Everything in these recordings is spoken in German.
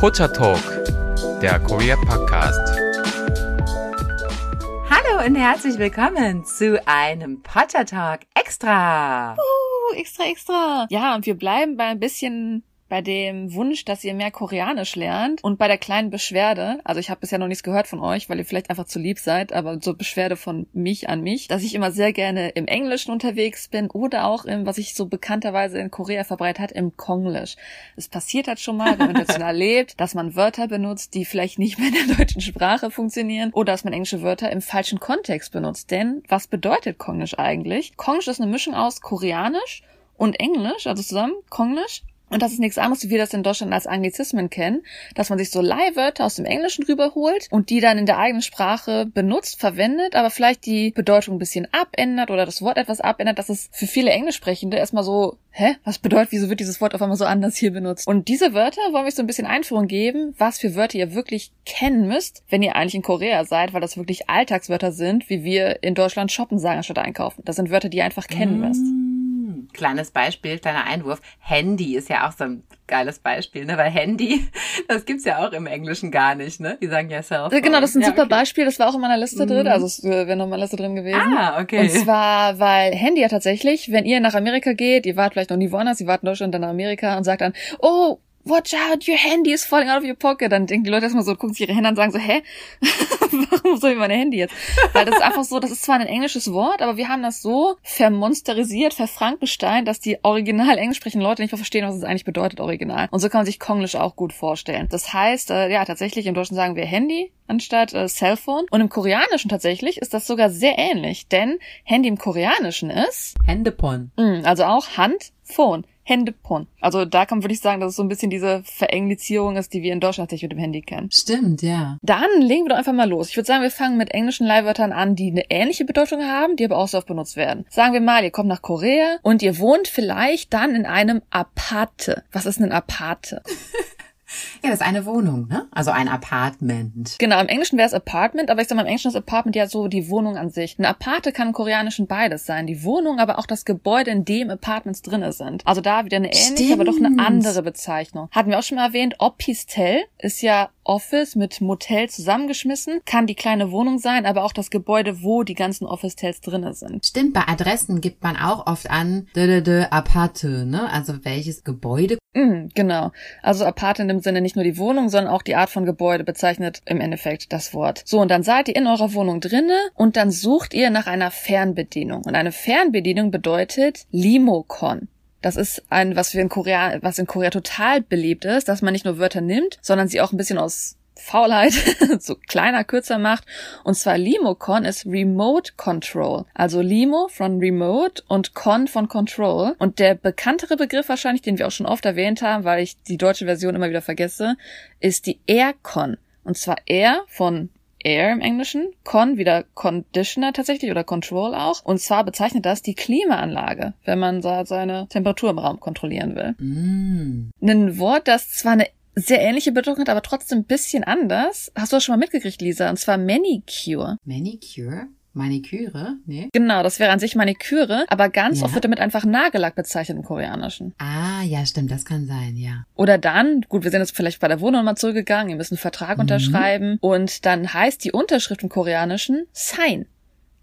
Pocha Talk, der Korea Podcast. Hallo und herzlich willkommen zu einem Pocha Talk Extra. Uh, extra, extra. Ja, und wir bleiben bei ein bisschen bei dem Wunsch, dass ihr mehr Koreanisch lernt und bei der kleinen Beschwerde, also ich habe bisher noch nichts gehört von euch, weil ihr vielleicht einfach zu lieb seid, aber so Beschwerde von mich an mich, dass ich immer sehr gerne im Englischen unterwegs bin oder auch im, was ich so bekannterweise in Korea verbreitet hat, im Konglisch. Es passiert halt schon mal, wenn man international lebt, dass man Wörter benutzt, die vielleicht nicht mehr in der deutschen Sprache funktionieren oder dass man englische Wörter im falschen Kontext benutzt. Denn was bedeutet Konglisch eigentlich? Konglisch ist eine Mischung aus Koreanisch und Englisch, also zusammen Konglisch und das ist nichts anderes, wie wir das in Deutschland als Anglizismen kennen, dass man sich so Leihwörter aus dem Englischen rüberholt und die dann in der eigenen Sprache benutzt, verwendet, aber vielleicht die Bedeutung ein bisschen abändert oder das Wort etwas abändert, dass es für viele Englischsprechende erstmal so, hä, was bedeutet, wieso wird dieses Wort auf einmal so anders hier benutzt? Und diese Wörter wollen wir so ein bisschen Einführung geben, was für Wörter ihr wirklich kennen müsst, wenn ihr eigentlich in Korea seid, weil das wirklich Alltagswörter sind, wie wir in Deutschland shoppen sagen statt einkaufen. Das sind Wörter, die ihr einfach kennen müsst kleines Beispiel, kleiner Einwurf. Handy ist ja auch so ein geiles Beispiel, ne? Weil Handy, das gibt's ja auch im Englischen gar nicht, ne? Die sagen ja Cellphone. Genau, das ist ein ja, super okay. Beispiel. Das war auch in meiner Liste drin. Mhm. Also es wäre noch mal Liste drin gewesen. Ah, okay. Und zwar, weil Handy ja tatsächlich, wenn ihr nach Amerika geht, ihr wart vielleicht noch nie woanders, ihr wart in Deutschland, dann nach Amerika und sagt dann, oh, watch out, your handy is falling out of your pocket. Dann denken die Leute erstmal so, gucken sich ihre Hände an und sagen so, hä? Warum soll ich meine Handy jetzt? Weil das ist einfach so, das ist zwar ein englisches Wort, aber wir haben das so vermonsterisiert, verfrankenstein, dass die original englisch sprechenden Leute nicht mehr verstehen, was es eigentlich bedeutet, original. Und so kann man sich Konglisch auch gut vorstellen. Das heißt, äh, ja, tatsächlich im Deutschen sagen wir Handy anstatt äh, Cellphone. Und im Koreanischen tatsächlich ist das sogar sehr ähnlich, denn Handy im Koreanischen ist Händepon. Mm, also auch Hand, Phone. Händepon. Also da kann man wirklich sagen, dass es so ein bisschen diese Verenglizierung ist, die wir in Deutschland tatsächlich mit dem Handy kennen. Stimmt, ja. Dann legen wir doch einfach mal los. Ich würde sagen, wir fangen mit englischen Leihwörtern an, die eine ähnliche Bedeutung haben, die aber auch so oft benutzt werden. Sagen wir mal, ihr kommt nach Korea und ihr wohnt vielleicht dann in einem Aparte. Was ist ein Aparte? Ja, das ist eine Wohnung, ne? Also ein Apartment. Genau, im Englischen wäre es Apartment, aber ich sag mal, im Englischen ist Apartment ja so die Wohnung an sich. Ein Aparte kann im Koreanischen beides sein. Die Wohnung, aber auch das Gebäude, in dem Apartments drinne sind. Also da wieder eine ähnliche, Stimmt. aber doch eine andere Bezeichnung. Hatten wir auch schon mal erwähnt, Opistel ist ja Office mit Motel zusammengeschmissen. Kann die kleine Wohnung sein, aber auch das Gebäude, wo die ganzen Office-Tels drinne sind. Stimmt, bei Adressen gibt man auch oft an, de, de, de, Aparte, ne? Also welches Gebäude. Mm, genau. Also Aparte in dem Sinne nicht nur die Wohnung, sondern auch die Art von Gebäude bezeichnet im Endeffekt das Wort. So, und dann seid ihr in eurer Wohnung drinne und dann sucht ihr nach einer Fernbedienung. Und eine Fernbedienung bedeutet Limocon. Das ist ein, was wir in Korea, was in Korea total beliebt ist, dass man nicht nur Wörter nimmt, sondern sie auch ein bisschen aus Faulheit so kleiner, kürzer macht. Und zwar Limocon ist Remote Control. Also Limo von Remote und Con von Control. Und der bekanntere Begriff wahrscheinlich, den wir auch schon oft erwähnt haben, weil ich die deutsche Version immer wieder vergesse, ist die Aircon. Und zwar Air von Air im Englischen, Con wieder Conditioner tatsächlich oder Control auch. Und zwar bezeichnet das die Klimaanlage, wenn man seine Temperatur im Raum kontrollieren will. Mm. Ein Wort, das zwar eine sehr ähnliche Bedeutung hat, aber trotzdem ein bisschen anders. Hast du das schon mal mitgekriegt, Lisa? Und zwar Manicure. Manicure? Maniküre? Nee. Genau, das wäre an sich Maniküre, aber ganz ja. oft wird damit einfach Nagellack bezeichnet im Koreanischen. Ah, ja, stimmt, das kann sein, ja. Oder dann, gut, wir sind jetzt vielleicht bei der Wohnung mal zurückgegangen, ihr müsst einen Vertrag mhm. unterschreiben und dann heißt die Unterschrift im Koreanischen Sign.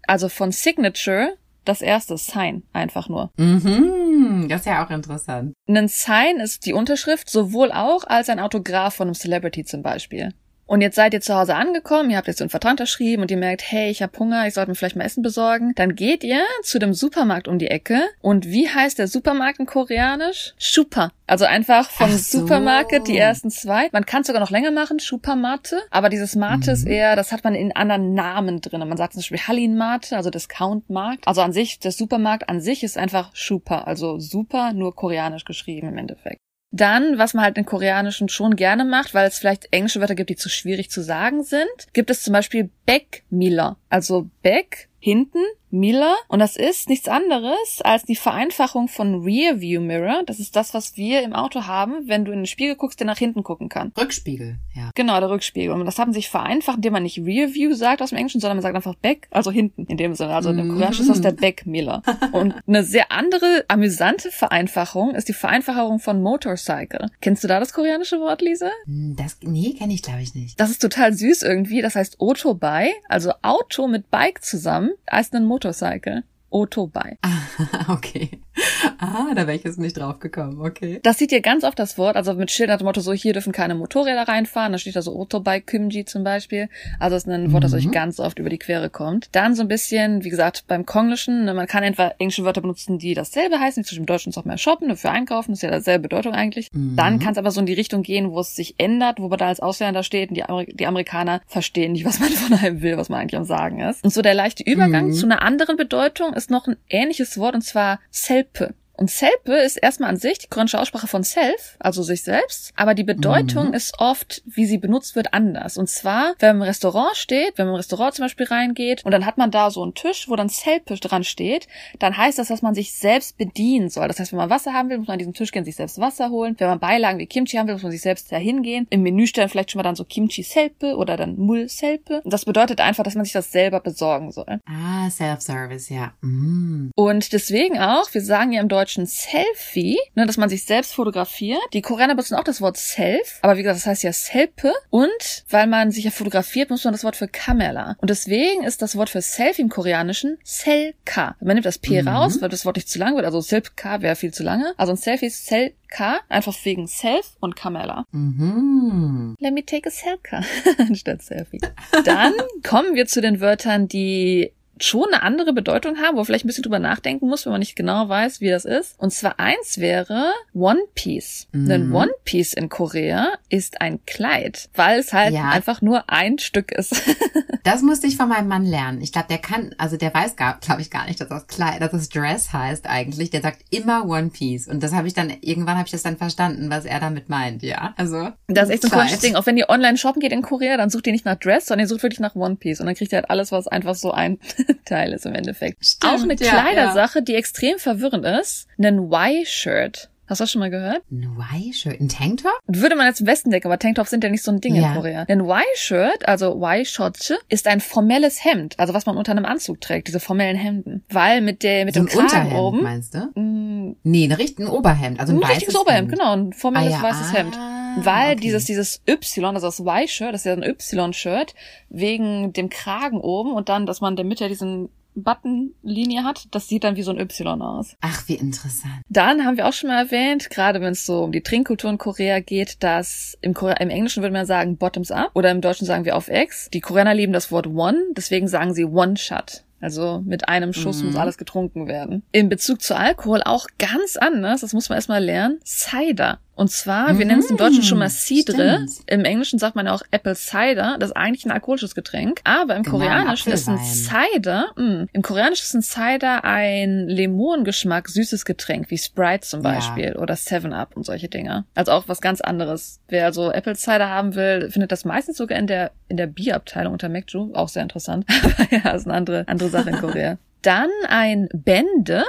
Also von Signature das erste Sign einfach nur. Mhm, das ist ja auch interessant. Ein Sign ist die Unterschrift sowohl auch als ein Autograph von einem Celebrity zum Beispiel. Und jetzt seid ihr zu Hause angekommen, ihr habt jetzt so einen Vertrag unterschrieben und ihr merkt, hey, ich habe Hunger, ich sollte mir vielleicht mal Essen besorgen. Dann geht ihr zu dem Supermarkt um die Ecke. Und wie heißt der Supermarkt in Koreanisch? Super. Also einfach vom so. Supermarkt die ersten zwei. Man kann es sogar noch länger machen, Supermate. Aber dieses Mate mhm. ist eher, das hat man in anderen Namen drin. Man sagt zum Beispiel Hallin Mate, also Discount-Markt. Also an sich, der Supermarkt an sich ist einfach Super. Also super, nur koreanisch geschrieben im Endeffekt. Dann, was man halt in Koreanischen schon gerne macht, weil es vielleicht englische Wörter gibt, die zu schwierig zu sagen sind, gibt es zum Beispiel Backmiller. Also Back hinten, Miller. Und das ist nichts anderes als die Vereinfachung von Rear View Mirror. Das ist das, was wir im Auto haben, wenn du in den Spiegel guckst, der nach hinten gucken kann. Rückspiegel, ja. Genau, der Rückspiegel. Und das haben sich vereinfacht, indem man nicht Rear View sagt aus dem Englischen, sondern man sagt einfach Back, also hinten in dem Sinne. Also im Koreanischen ist das der Back Miller. Und eine sehr andere, amüsante Vereinfachung ist die Vereinfachung von Motorcycle. Kennst du da das koreanische Wort, Lisa? Hm, Das, nee, kenne ich glaube ich nicht. Das ist total süß irgendwie. Das heißt Otobai, also Auto mit Bike zusammen, heißt ein Motorcycle. Otobai. Ah, okay. Ah, da wäre ich jetzt nicht drauf gekommen, okay. Das sieht ihr ganz oft das Wort, also mit Schildern nach dem Motto so, hier dürfen keine Motorräder reinfahren, da steht da so Otobai Kimji zum Beispiel. Also das ist ein Wort, das euch ganz oft über die Quere kommt. Dann so ein bisschen, wie gesagt, beim Konglischen, ne, man kann entweder englische Wörter benutzen, die dasselbe heißen, zum Beispiel im Deutschen ist auch mehr shoppen, für einkaufen, das ist ja dasselbe Bedeutung eigentlich. Dann kann es aber so in die Richtung gehen, wo es sich ändert, wo man da als Ausländer steht und die, Ameri die Amerikaner verstehen nicht, was man von einem will, was man eigentlich am Sagen ist. Und so der leichte Übergang zu einer anderen Bedeutung ist noch ein ähnliches Wort und zwar Selpe. Und Selpe ist erstmal an sich die koreanische Aussprache von Self, also sich selbst, aber die Bedeutung ist oft, wie sie benutzt wird, anders. Und zwar, wenn man im Restaurant steht, wenn man im Restaurant zum Beispiel reingeht und dann hat man da so einen Tisch, wo dann Selpe dran steht, dann heißt das, dass man sich selbst bedienen soll. Das heißt, wenn man Wasser haben will, muss man an diesem Tisch gehen, sich selbst Wasser holen. Wenn man Beilagen wie Kimchi haben will, muss man sich selbst da hingehen. Im Menü stellen vielleicht schon mal dann so Kimchi Selpe oder dann Mul Selpe. Und das bedeutet einfach, dass man sich das selber besorgen soll. Ah, Self-Service, ja. Mm. Und deswegen auch, wir sagen ja im Deutschen Selfie, ne, dass man sich selbst fotografiert. Die Koreaner benutzen auch das Wort Self, aber wie gesagt, das heißt ja Selpe. Und weil man sich ja fotografiert, muss man das Wort für Kamera. Und deswegen ist das Wort für Selfie im Koreanischen Selka. Man nimmt das P raus, weil das Wort nicht zu lang wird. Also Selka wäre viel zu lange. Also ein Selfie ist Selka, einfach wegen Self und Kamera. Mhm. Let me take a Selka anstatt Selfie. Dann kommen wir zu den Wörtern, die schon eine andere Bedeutung haben, wo man vielleicht ein bisschen drüber nachdenken muss, wenn man nicht genau weiß, wie das ist. Und zwar eins wäre One Piece. Denn One Piece in Korea ist ein Kleid, weil es halt Ja. einfach nur ein Stück ist. Das musste ich von meinem Mann lernen. Ich glaube, der kann, also der weiß gar, glaube ich gar nicht, dass das Kleid, dass das Dress heißt eigentlich. Der sagt immer One Piece. Und das habe ich dann, irgendwann habe ich das dann verstanden, was er damit meint, ja. Also. Das ist echt so ein komisches Ding. Auch wenn ihr online shoppen geht in Korea, dann sucht ihr nicht nach Dress, sondern ihr sucht wirklich nach One Piece. Und dann kriegt ihr halt alles, was einfach so ein Teil ist im Endeffekt. Stimmt, Auch eine ja, Kleidersache, die extrem verwirrend ist. Ein Y-Shirt. Hast du das schon mal gehört? Ein Y-Shirt, ein Tanktop? Würde man jetzt im Westen denken, aber Tanktops sind ja nicht so ein Ding Ja. in Korea. Ein Y-Shirt, also Y-Shorts, ist ein formelles Hemd, also was man unter einem Anzug trägt, diese formellen Hemden. Weil mit der, mit So dem Unterhemd, oben, meinst du? mh, Nee, ein richtiges Oberhemd, also ein, ein weißes richtiges Oberhemd, Hemd. genau, ein formelles Ah, ja, weißes ah, Hemd. Weil okay. dieses, dieses Y, also das Y-Shirt, das ist ja ein Y-Shirt, wegen dem Kragen oben und dann, dass man in der Mitte diesen Buttonlinie hat, das sieht dann wie so ein Y aus. Ach, wie interessant. Dann haben wir auch schon mal erwähnt, gerade wenn es so um die Trinkkultur in Korea geht, dass im, Korea, im Englischen würde man sagen Bottoms up oder im Deutschen sagen wir auf X. Die Koreaner lieben das Wort One, deswegen sagen sie One Shot. Also mit einem Schuss muss alles getrunken werden. In Bezug zu Alkohol auch ganz anders, das muss man erstmal lernen, Cider. Und zwar, wir nennen es im Deutschen schon mal Cidre. stimmt. Im Englischen sagt man ja auch Apple Cider. Das ist eigentlich ein alkoholisches Getränk. Aber im Genau, Koreanischen ist ein. Cider, mh, im Koreanischen ist ein Cider ein Limonengeschmack, süßes Getränk, wie Sprite zum Ja. Beispiel oder Seven Up und solche Dinge. Also auch was ganz anderes. Wer also Apple Cider haben will, findet das meistens sogar in der, in der Bierabteilung unter McJu. Auch sehr interessant. Ja, ist eine andere, andere Sache in Korea. Dann ein Bände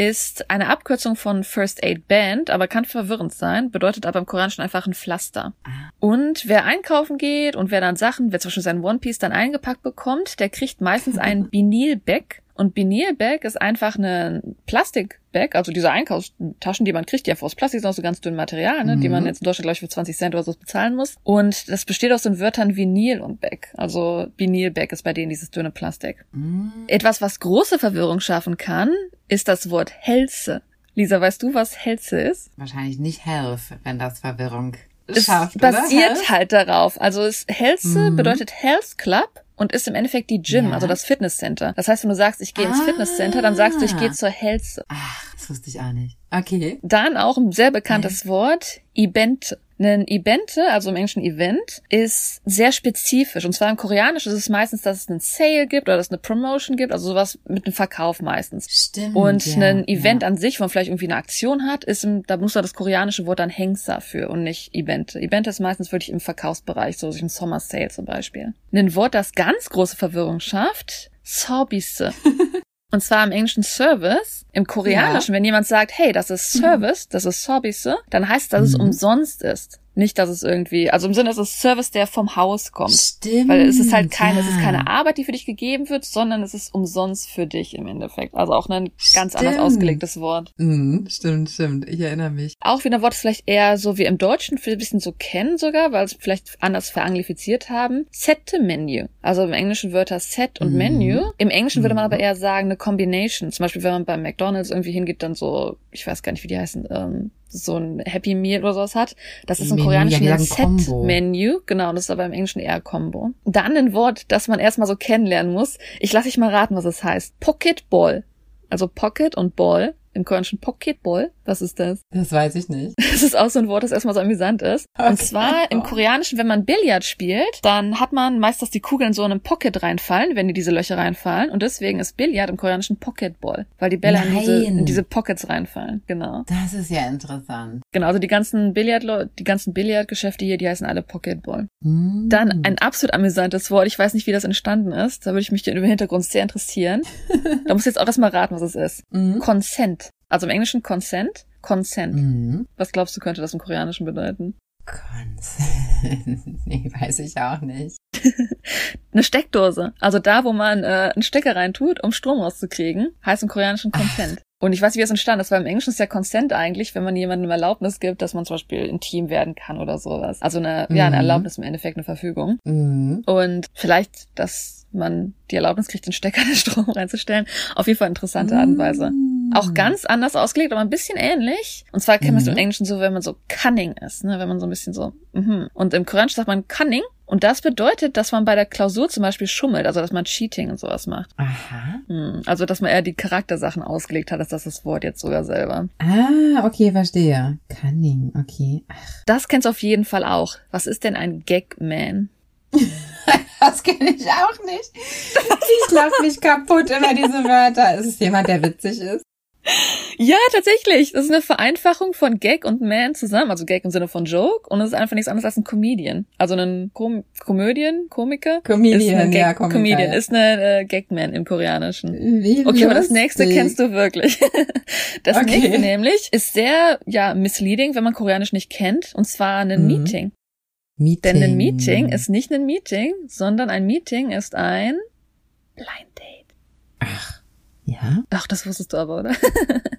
ist eine Abkürzung von First Aid Band, aber kann verwirrend sein, bedeutet aber im Koranischen einfach ein Pflaster. Und wer einkaufen geht und wer dann Sachen, wer zum Beispiel seinen One Piece dann eingepackt bekommt, der kriegt meistens ein Vinylbag. Und Vinylbag ist einfach eine Plastikbag, also diese Einkaufstaschen, die man kriegt, die einfach aus Plastik sind, aus so ganz dünnem Material, ne, die man jetzt in Deutschland, glaube ich, für 20 Cent oder so bezahlen muss. Und das besteht aus den Wörtern Vinyl und Bag. Also Vinylbag ist bei denen dieses dünne Plastik. Etwas, was große Verwirrung schaffen kann, ist das Wort Helse. Lisa, weißt du, was Helse ist? Wahrscheinlich nicht Health, wenn das Verwirrung Es schafft, oder? basiert Health? halt darauf. Also es Helse bedeutet Health Club und ist im Endeffekt die Gym, Ja. also das Fitnesscenter. Das heißt, wenn du sagst, ich gehe ins Ah. Fitnesscenter, dann sagst du, ich gehe zur Helse. Ach, das wusste ich auch nicht. Okay. Dann auch ein sehr bekanntes Wort, Ibente. Ein Ibente, also im Englischen Event, ist sehr spezifisch. Und zwar im Koreanischen ist es meistens, dass es einen Sale gibt oder dass es eine Promotion gibt, also sowas mit einem Verkauf meistens. Stimmt. Und ja, ein Event ja. an sich, wo man vielleicht irgendwie eine Aktion hat, ist, im, da muss man das koreanische Wort dann Hengsa für und nicht Event. Event ist meistens wirklich im Verkaufsbereich, so ein Summer Sale zum Beispiel. Ein Wort, das ganz große Verwirrung schafft, Sorbisse. Und zwar im englischen Service. Im Koreanischen, wenn jemand sagt, hey, das ist Service, das ist Sorbisse, dann heißt es, dass es Mhm. umsonst ist. Nicht, dass es irgendwie, also im Sinne, es ist Service, der vom Haus kommt. Stimmt. Weil es ist halt keine, ja. es ist keine Arbeit, die für dich gegeben wird, sondern es ist umsonst für dich im Endeffekt. Also auch ein ganz anders Stimmt. ausgelegtes Wort. Mhm, stimmt, stimmt. Ich erinnere mich. Auch wieder ein Wort, das vielleicht eher so wie im Deutschen ein bisschen so kennen sogar, weil es vielleicht anders veranglifiziert haben. Sette Menu. Also im Englischen Wörter Set und Mhm. Menu. Im Englischen würde man Mhm. aber eher sagen eine Combination. Zum Beispiel, wenn man beim McDonalds irgendwie hingeht, dann so, ich weiß gar nicht, wie die heißen, ähm, so ein Happy Meal oder sowas hat. Das ist im Koreanischen ja, ein. Set-Menü. Genau, das ist aber im Englischen eher Combo. Dann ein Wort, das man erstmal so kennenlernen muss. Ich lasse dich mal raten, was es heißt. Pocket Ball. Also Pocket und Ball. Im Koreanischen Pocket Ball. Was ist das? Das weiß ich nicht. Das ist auch so ein Wort, das erstmal so amüsant ist. Und Okay. zwar im Koreanischen, wenn man Billard spielt, dann hat man meist, dass die Kugeln so in einem Pocket reinfallen, wenn die diese Löcher reinfallen. Und deswegen ist Billard im Koreanischen Pocketball, weil die Bälle in diese, in diese Pockets reinfallen. Genau. Das ist ja interessant. Genau, also die ganzen Billard, die ganzen Billardgeschäfte hier, die heißen alle Pocketball. Mhm. Dann ein absolut amüsantes Wort. Ich weiß nicht, wie das entstanden ist. Da würde ich mich über den Hintergrund sehr interessieren. da muss ich jetzt auch erstmal raten, was es ist. Mhm. Consent. Also im Englischen Consent. Consent. Mhm. Was glaubst du, könnte das im Koreanischen bedeuten? Consent. nee, weiß ich auch nicht. Eine Steckdose. Also da, wo man äh, einen Stecker reintut, um Strom rauszukriegen, heißt im Koreanischen Consent. Und ich weiß, wie es entstanden ist, weil im Englischen ist ja Consent eigentlich, wenn man jemandem Erlaubnis gibt, dass man zum Beispiel intim werden kann oder sowas. Also eine, ja, eine Mhm. Erlaubnis im Endeffekt, eine Verfügung. Mhm. Und vielleicht, dass man die Erlaubnis kriegt, den Stecker in den Strom reinzustellen. Auf jeden Fall interessante Art und Weise. Mhm. Auch ganz anders ausgelegt, aber ein bisschen ähnlich. Und zwar kennt man es Mhm. im Englischen so, wenn man so cunning ist, ne? wenn man so ein bisschen so, mhm. Und im Koreanischen sagt man cunning. Und das bedeutet, dass man bei der Klausur zum Beispiel schummelt, also dass man Cheating und sowas macht. Aha. Hm. Also dass man eher die Charaktersachen ausgelegt hat, als das das Wort jetzt sogar selber. Ah, okay, verstehe. Cunning, okay. Das kennst du auf jeden Fall auch. Was ist denn ein Gagman? Das kenne ich auch nicht. Ich lach mich kaputt über diese Wörter. Ist es jemand, der witzig ist? Ja, tatsächlich. Das ist eine Vereinfachung von Gag und Man zusammen. Also Gag im Sinne von Joke. Und es ist einfach nichts anderes als ein Comedian. Also ein Kom Komödien, Komiker. Comedian, ja, Komiker, Comedian ja. ist eine äh, Gagman im Koreanischen. Wie Okay, aber das nächste lustig. kennst du wirklich. Das Okay. nächste nämlich ist sehr, ja, misleading, wenn man Koreanisch nicht kennt. Und zwar ein Mhm. Meeting. Meeting. Denn ein Meeting ist nicht ein Meeting, sondern ein Meeting ist ein Blind Date. Ach, das wusstest du aber, oder?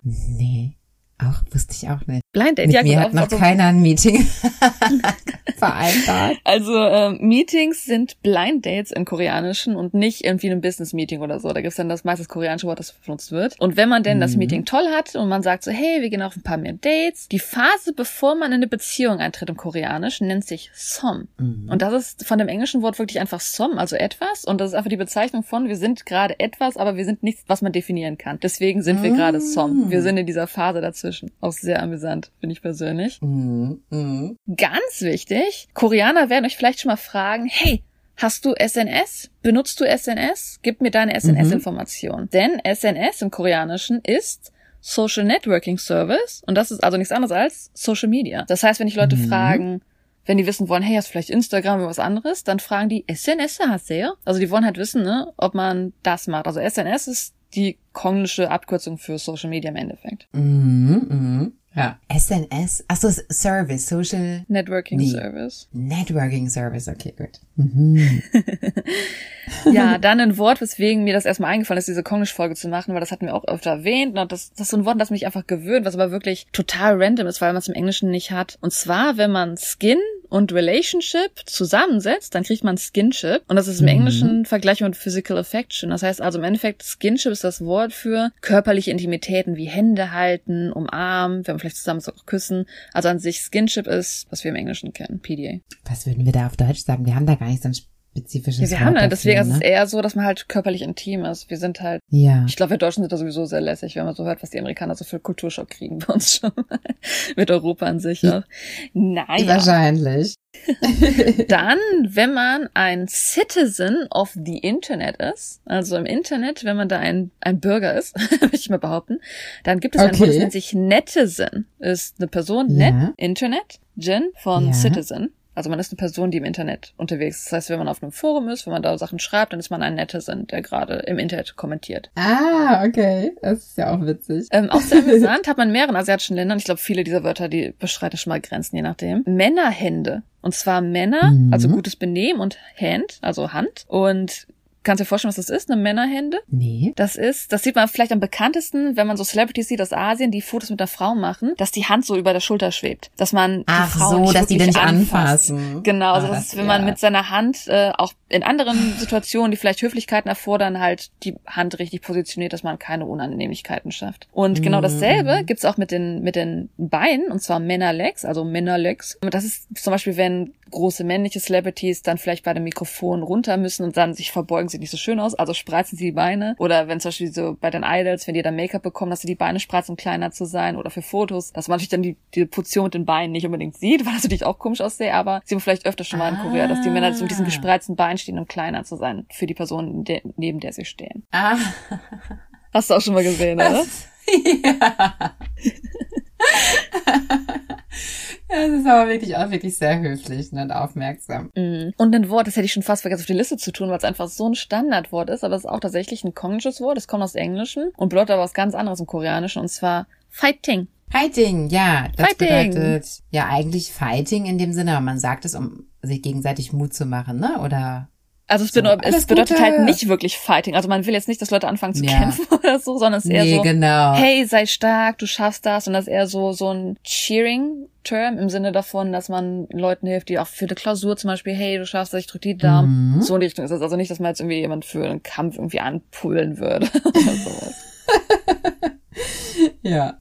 Nee. Auch wusste ich auch nicht. Blind Date, Mit ja, mir hat noch also, keiner ein Meeting vereinbart. Also ähm, Meetings sind Blind Dates im Koreanischen und nicht irgendwie ein Business Meeting oder so. Da gibt's dann das meiste koreanische Wort, das benutzt wird. Und wenn man denn das Mhm. Meeting toll hat und man sagt so, hey, wir gehen auf ein paar mehr Dates, die Phase, bevor man in eine Beziehung eintritt im Koreanischen, nennt sich Som. Mhm. Und das ist von dem englischen Wort wirklich einfach Som, also etwas. Und das ist einfach die Bezeichnung von, wir sind gerade etwas, aber wir sind nichts, was man definieren kann. Deswegen sind wir gerade Som. Wir sind in dieser Phase dazwischen. Auch sehr amüsant, finde ich persönlich. Mhm. Mhm. Ganz wichtig, Koreaner werden euch vielleicht schon mal fragen, hey, hast du SNS? Benutzt du SNS? Gib mir deine SNS-Information. Denn SNS im Koreanischen ist Social Networking Service und das ist also nichts anderes als Social Media. Das heißt, wenn ich Leute Mhm. fragen, wenn die wissen wollen, hey, hast du vielleicht Instagram oder was anderes, dann fragen die SNS haseyo? Also die wollen halt wissen, ne, ob man das macht. Also SNS ist die konglische Abkürzung für Social Media im Endeffekt. Mhm. Mhm. Ja. SNS. Achso, Service, Social Networking Nee. Service. Networking Service. Okay, gut. Mhm. Ja, dann ein Wort, weswegen mir das erstmal eingefallen ist, diese Konglisch-Folge zu machen, weil das hatten wir auch öfter erwähnt. Und das, das ist so ein Wort, das mich einfach gewöhnt, was aber wirklich total random ist, weil man es im Englischen nicht hat. Und zwar, wenn man Skin und Relationship zusammensetzt, dann kriegt man Skinship. Und das ist im Mhm. Englischen vergleichbar mit Physical Affection. Das heißt also im Endeffekt, Skinship ist das Wort für körperliche Intimitäten wie Hände halten, umarmen, wenn man vielleicht zusammen so auch küssen. Also an sich Skinship ist, was wir im Englischen kennen, PDA. Was würden wir da auf Deutsch sagen? Wir haben da gar nicht so ein spezifisches Ja, wir Wort haben ja, dafür, deswegen ist es ne? eher so, dass man halt körperlich intim ist. Wir sind halt Ja. Ich glaube, wir Deutschen sind da sowieso sehr lässig, wenn man so hört, was die Amerikaner so für Kulturschock kriegen bei uns schon. Mit Europa an sich auch. Naja. Wahrscheinlich. Dann, wenn man ein Citizen of the Internet ist, also im Internet, wenn man da ein, ein Bürger ist, würde ich mal behaupten, dann gibt es ein Okay. Wort, das nennt sich Netizen. Ist eine Person, Ja. Net, Internet, Gen von Ja. Citizen. Also man ist eine Person, die im Internet unterwegs ist. Das heißt, wenn man auf einem Forum ist, wenn man da Sachen schreibt, dann ist man ein Netizen, der gerade im Internet kommentiert. Ah, okay. Das ist ja auch witzig. Ähm, auch sehr amüsant hat man in mehreren asiatischen Ländern, ich glaube, viele dieser Wörter, die beschreiten schon mal Grenzen, je nachdem. Männerhände. Und zwar Männer, Mhm. also gutes Benehmen und Hand, also Hand. Und kannst du dir vorstellen, was das ist? Eine Männerhände? Nee. Das ist, das sieht man vielleicht am bekanntesten, wenn man so Celebrities sieht aus Asien, die Fotos mit der Frau machen, dass die Hand so über der Schulter schwebt. Dass man Ach die Frau so, nicht dass die den nicht anfasst. anfassen. Genau, also Ah, das ist, wenn man ja. mit seiner Hand äh, auch in anderen Situationen, die vielleicht Höflichkeiten erfordern, halt die Hand richtig positioniert, dass man keine Unannehmlichkeiten schafft. Und genau Mhm. dasselbe gibt's auch mit den mit den Beinen, und zwar Männerlegs, also Männerlegs. Das ist zum Beispiel, wenn große männliche Celebrities dann vielleicht bei dem Mikrofon runter müssen und dann sich verbeugen, sieht nicht so schön aus, also spreizen sie die Beine. Oder wenn zum Beispiel so bei den Idols, wenn die dann Make-up bekommen, dass sie die Beine spreizen, um kleiner zu sein. Oder für Fotos, dass man natürlich dann die, die Position mit den Beinen nicht unbedingt sieht, weil das natürlich auch komisch aussehe, aber sieht man vielleicht öfter schon mal in Korea, dass die Männer so mit diesen Ah. gespreizten Beinen stehen, um kleiner zu sein für die Person, der, neben der sie stehen. Ah. Hast du auch schon mal gesehen, oder? ja. Ja, das ist aber wirklich auch wirklich sehr höflich ne, und aufmerksam. Mhm. Und ein Wort, das hätte ich schon fast vergessen auf die Liste zu tun, weil es einfach so ein Standardwort ist, aber es ist auch tatsächlich ein kongnisches Wort. Es kommt aus Englischen und bedeutet aber was ganz anderes im Koreanischen und zwar Fighting. Fighting, ja, das Fighting. bedeutet ja eigentlich Fighting in dem Sinne, aber man sagt es, um sich gegenseitig Mut zu machen, ne? Oder Also es, So, bedeutet, es bedeutet Gute. halt nicht wirklich Fighting. Also man will jetzt nicht, dass Leute anfangen zu Ja. kämpfen oder so, sondern es ist eher nee, so, genau. hey, sei stark, du schaffst das. Und das ist eher so, so ein Cheering-Term im Sinne davon, dass man Leuten hilft, die auch für eine Klausur zum Beispiel, hey, du schaffst das, ich drück die Daumen. Mhm. So in die Richtung ist das. Also nicht, dass man jetzt irgendwie jemand für einen Kampf irgendwie anpullen würde oder sowas. Ja.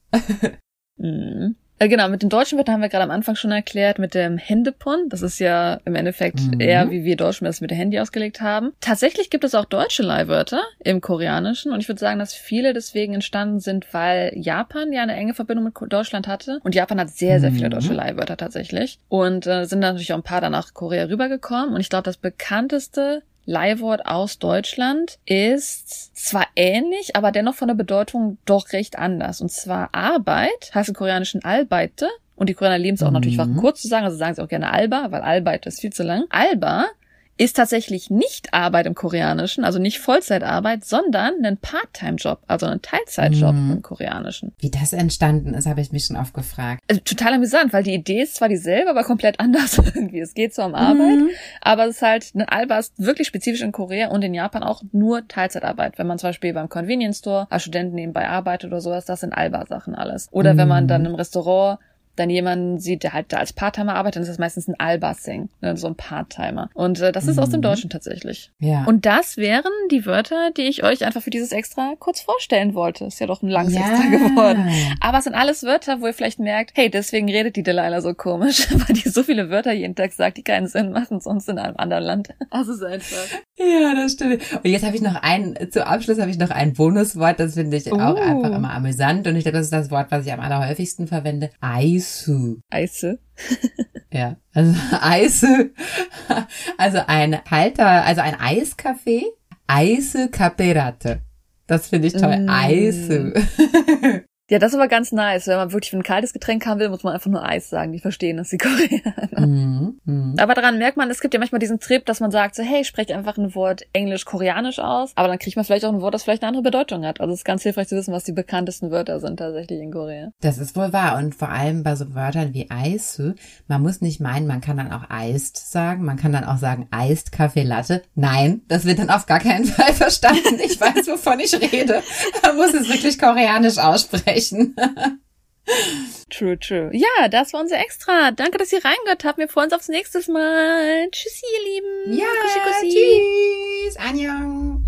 Mhm. Äh, Genau, mit den deutschen Wörtern haben wir gerade am Anfang schon erklärt, mit dem Händepon. Das ist ja im Endeffekt Mhm. eher, wie wir Deutschen das mit dem Handy ausgelegt haben. Tatsächlich gibt es auch deutsche Leihwörter im Koreanischen und ich würde sagen, dass viele deswegen entstanden sind, weil Japan ja eine enge Verbindung mit Deutschland hatte und Japan hat sehr, sehr viele Mhm. deutsche Leihwörter tatsächlich und äh, sind natürlich auch ein paar dann nach Korea rübergekommen und ich glaube, das bekannteste Leihwort aus Deutschland ist zwar ähnlich, aber dennoch von der Bedeutung doch recht anders. Und zwar Arbeit heißt im Koreanischen Albeite. Und die Koreaner lieben es auch natürlich Mhm. kurz zu sagen, also sagen sie auch gerne Alba, weil Albeite ist viel zu lang. Alba ist tatsächlich nicht Arbeit im Koreanischen, also nicht Vollzeitarbeit, sondern ein Part-Time-Job, also ein Teilzeitjob Mhm. im Koreanischen. Wie das entstanden ist, habe ich mich schon oft gefragt. Also, total amüsant, weil die Idee ist zwar dieselbe, aber komplett anders irgendwie. Es geht zwar um Arbeit, Mhm. aber es ist halt, ein Alba ist wirklich spezifisch in Korea und in Japan auch nur Teilzeitarbeit. Wenn man zum Beispiel beim Convenience Store als Student nebenbei arbeitet oder sowas, das sind Alba-Sachen alles. Oder wenn man Mhm. dann im Restaurant dann jemanden sieht, der halt da als Part-Timer arbeitet, dann ist das meistens ein Alba-Sing, ne, so ein Part-Timer. Und äh, das ist aus dem Mhm. Deutschen tatsächlich. Ja. Und das wären die Wörter, die ich euch einfach für dieses Extra kurz vorstellen wollte. Ist ja doch ein langes ja. Extra geworden. Aber es sind alles Wörter, wo ihr vielleicht merkt, hey, deswegen redet die Delilah so komisch, weil die so viele Wörter jeden Tag sagt, die keinen Sinn machen, sonst in einem anderen Land. Das ist einfach. Ja, das stimmt. Und jetzt habe ich noch ein, zu Abschluss habe ich noch ein Bonuswort, das finde ich auch Oh. einfach immer amüsant. Und ich glaube, das ist das Wort, was ich am allerhäufigsten verwende. Aisu. Eise. Ja, also Eise, also ein Halter, also ein Eiskaffee, Eise Caperate. Das finde ich toll. Mm. Eise. Ja, das ist aber ganz nice. Wenn man wirklich ein kaltes Getränk haben will, muss man einfach nur Eis sagen. Die verstehen das, die Koreaner. Mhm, mhm. Aber daran merkt man, es gibt ja manchmal diesen Trip, dass man sagt so, hey, spreche einfach ein Wort Englisch-Koreanisch aus. Aber dann kriegt man vielleicht auch ein Wort, das vielleicht eine andere Bedeutung hat. Also es ist ganz hilfreich zu wissen, was die bekanntesten Wörter sind tatsächlich in Korea. Das ist wohl wahr. Und vor allem bei so Wörtern wie Eise, man muss nicht meinen, man kann dann auch Eist sagen. Man kann dann auch sagen Eist Kaffee Latte. Nein, das wird dann auf gar keinen Fall verstanden. Ich weiß, wovon ich rede. Man muss es wirklich koreanisch aussprechen. True, true. Ja, das war unser Extra. Danke, dass ihr reingehört habt. Wir freuen uns aufs nächste Mal. Tschüssi, ihr Lieben. Ja, Kussi, kussi. tschüss. Annyeong.